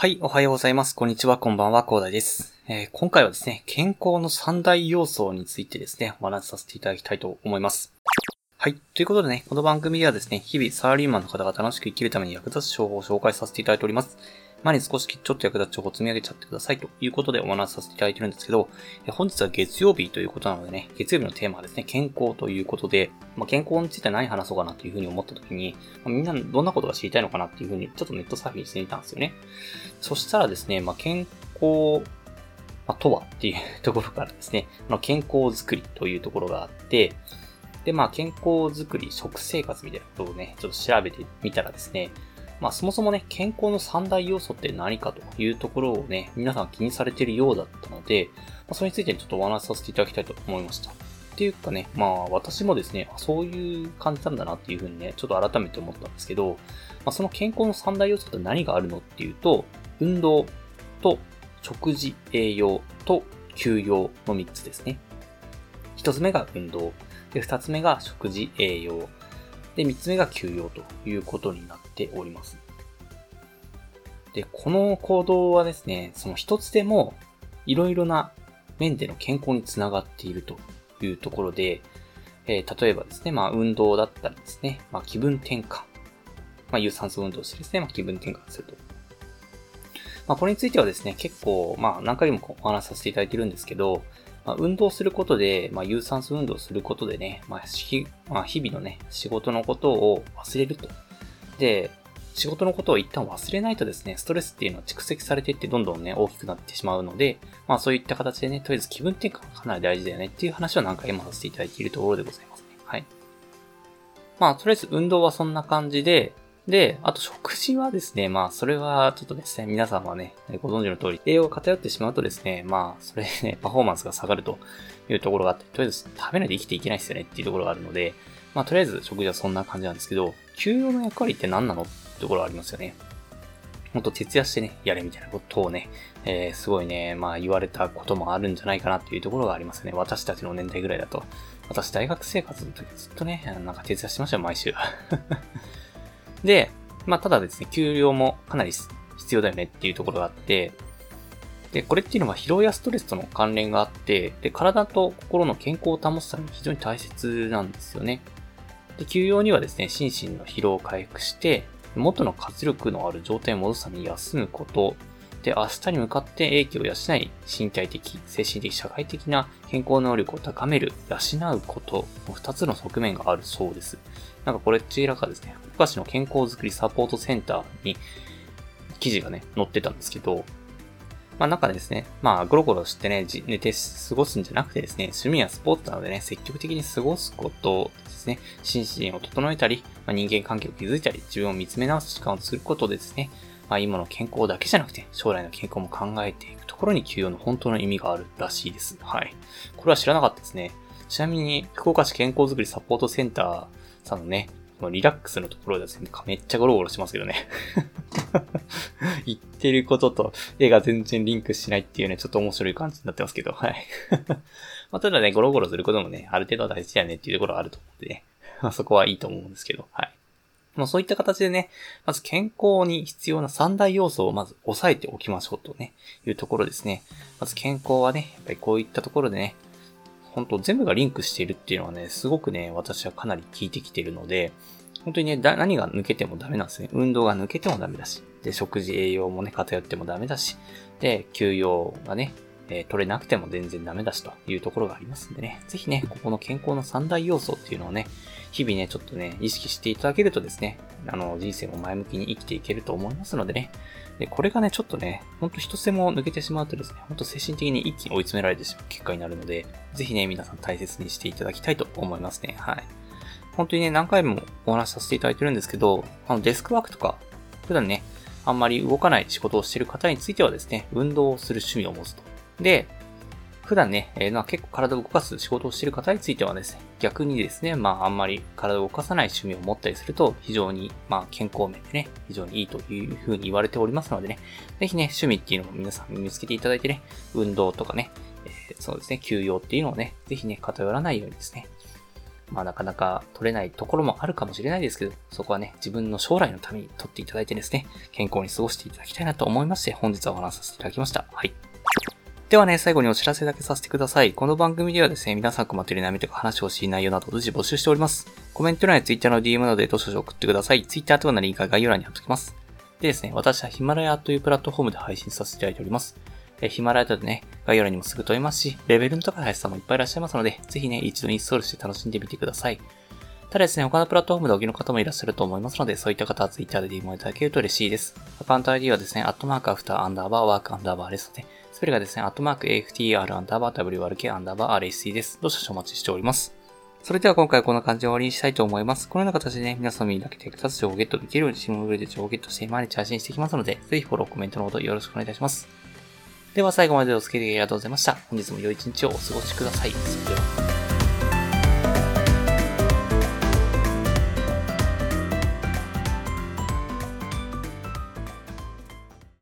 はい、おはようございます。こんにちは、こんばんは、コーダイです。えー、今回はですね、健康の三大要素についてですね、お話しさせていただきたいと思います。はい。ということでね、この番組ではですね、日々サラリーマンの方が楽しく生きるために役立つ情報を紹介させていただいております。前に少しちょっと役立つ情報を積み上げちゃってくださいということでお話しさせていただいてるんですけど、本日は月曜日ということなのでね、月曜日のテーマはですね、健康ということで、まあ、健康について何話そうかなというふうに思った時に、まあ、みんなどんなことが知りたいのかなっていうふうに、ちょっとネットサーフィンしてみたんですよね。そしたらですね、まあ、健康、ま、とはっていうところからですね、ま、健康づくりというところがあって、で、まあ、健康づくり、食生活みたいなことをね、ちょっと調べてみたらですね、まあ、そもそもね、健康の三大要素って何かというところをね、皆さん気にされているようだったので、まあ、それについてちょっとお話しさせていただきたいと思いました。っていうかね、まあ、私もですね、そういう感じなんだなっていうふうにね、ちょっと改めて思ったんですけど、まあ、その健康の三大要素って何があるのっていうと、運動と食事、栄養と休養の3つですね。1つ目が運動。で、2つ目が食事、栄養。で、3つ目が休養ということになっております。で、この行動はですね、その一つでもいろいろな面での健康につながっているというところで、えー、例えばですね、まあ運動だったりですね、まあ気分転換。まあ有酸素運動してですね、まあ気分転換すると。まあこれについてはですね、結構、まあ何回もお話しさせていただいてるんですけど、まあ、運動することで、まあ、有酸素運動することでね、まあ、まあ、日々のね、仕事のことを忘れると。で、仕事のことを一旦忘れないとですね、ストレスっていうのは蓄積されていってどんどんね、大きくなってしまうので、まあそういった形でね、とりあえず気分転換がかなり大事だよねっていう話を何回もさせていただいているところでございますね。はい。まあとりあえず運動はそんな感じで、で、あと食事はですね、まあそれはちょっとですね、皆さんはね、ご存知の通り、栄養が偏ってしまうとですね、まあそれね、パフォーマンスが下がるというところがあって、とりあえず食べないで生きていけないですよねっていうところがあるので、まあとりあえず食事はそんな感じなんですけど、休養の役割って何なのってところがありますよね。ほんと徹夜してね、やれみたいなことをね、えー、すごいね、まあ言われたこともあるんじゃないかなっていうところがありますね。私たちの年代ぐらいだと。私大学生活の時ずっとね、なんか徹夜してましたよ、毎週。で、まあ、ただですね、給料もかなり必要だよねっていうところがあって、で、これっていうのは疲労やストレスとの関連があって、で、体と心の健康を保つために非常に大切なんですよね。で、休養にはですね、心身の疲労を回復して、元の活力のある状態を戻すために休むこと、で、明日に向かって影響を養い、身体的、精神的、社会的な健康能力を高める、養うことの二つの側面があるそうです。なんかこれ、ちらかですね、福岡市の健康づくりサポートセンターに記事がね、載ってたんですけど、まあなんかですね、まあゴロゴロしてね、寝て過ごすんじゃなくてですね、趣味やスポーツなどでね、積極的に過ごすことですね、心身を整えたり、まあ、人間関係を築いたり、自分を見つめ直す時間をすることでですね、まあ今の健康だけじゃなくて、将来の健康も考えていくところに休養の本当の意味があるらしいです。はい。これは知らなかったですね。ちなみに、福岡市健康づくりサポートセンターさんのね、このリラックスのところですね、めっちゃゴロゴロしますけどね。言ってることと絵が全然リンクしないっていうね、ちょっと面白い感じになってますけど、はい。まあ、ただね、ゴロゴロすることもね、ある程度は大事だよねっていうところはあると思うんでね。まあ、そこはいいと思うんですけど、はい。まあ、そういった形でね、まず健康に必要な三大要素をまず押さえておきましょうとね、いうところですね。まず健康はね、やっぱりこういったところでね、本当全部がリンクしているっていうのはね、すごくね、私はかなり効いてきているので、本当にね、何が抜けてもダメなんですね。運動が抜けてもダメだし、で、食事栄養もね、偏ってもダメだし、で、休養がね、え、取れなくても全然ダメだしというところがありますんでね、ぜひね、ここの健康の三大要素っていうのをね、日々ね、ちょっとね、意識していただけるとですね、あの、人生も前向きに生きていけると思いますのでね、で、これがね、ちょっとね、ほんと一つでも抜けてしまうとですね、ほんと精神的に一気に追い詰められてしまう結果になるので、ぜひね、皆さん大切にしていただきたいと思いますね。はい。本当にね、何回もお話しさせていただいてるんですけど、あの、デスクワークとか、普段ね、あんまり動かない仕事をしている方についてはですね、運動をする趣味を持つと。で、普段ね、えー、まあ、結構体を動かす仕事をしている方についてはですね、逆にですね、まああんまり体を動かさない趣味を持ったりすると、非常に、まあ健康面でね、非常にいいというふうに言われておりますのでね、ぜひね、趣味っていうのを皆さん見つけていただいてね、運動とかね、えー、そうですね、休養っていうのをね、ぜひね、偏らないようにですね、まあなかなか取れないところもあるかもしれないですけど、そこはね、自分の将来のために取っていただいてですね、健康に過ごしていただきたいなと思いまして、本日はお話しさせていただきました。はい。ではね、最後にお知らせだけさせてください。この番組ではですね、皆さん困っている悩みとか話を欲しい内容など随時募集しております。コメント欄や Twitter の DM などでどしどし送ってください。Twitter とかのリンクは概要欄に貼っておきます。でですね、私はヒマラヤというプラットフォームで配信させていただいております。えヒマラヤでね、概要欄にもすぐ飛べますし、レベルの高い林さんもいっぱいいらっしゃいますので、ぜひね、一度インストールして楽しんでみてください。ただですね、他のプラットフォームでお聞きの方もいらっしゃると思いますので、そういった方は Twitter で DM をいただけると嬉しいです。アカウント ID はですね、アットマークアフターアンダーバーワークアンダーバーですので、それがですね、アットマーク AFTR アンダーバー WRK アンダーバー RSC です。どうしお待ちしております。それでは今回はこんな感じで終わりにしたいと思います。このような形でね、皆様にだけ手2つ情報をゲットできるように、シムブルで情報をゲットして毎日配信していきますので、ぜひフォロー、コメントのほどよろしくお願いいたします。では最後までお付き合いありがとうございました。本日も良い一日をお過ごしください。それでは。